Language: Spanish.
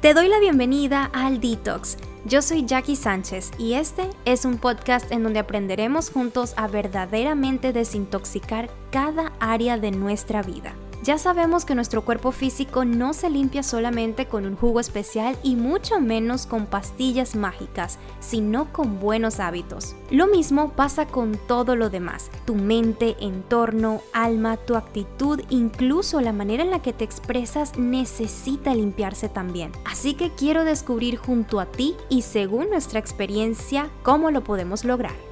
Te doy la bienvenida al Detox. Yo soy Jackie Sánchez y este es un podcast en donde aprenderemos juntos a verdaderamente desintoxicar cada área de nuestra vida. Ya sabemos que nuestro cuerpo físico no se limpia solamente con un jugo especial y mucho menos con pastillas mágicas, sino con buenos hábitos. Lo mismo pasa con todo lo demás, tu mente, entorno, alma, tu actitud, incluso la manera en la que te expresas necesita limpiarse también. Así que quiero descubrir junto a ti y según nuestra experiencia cómo lo podemos lograr.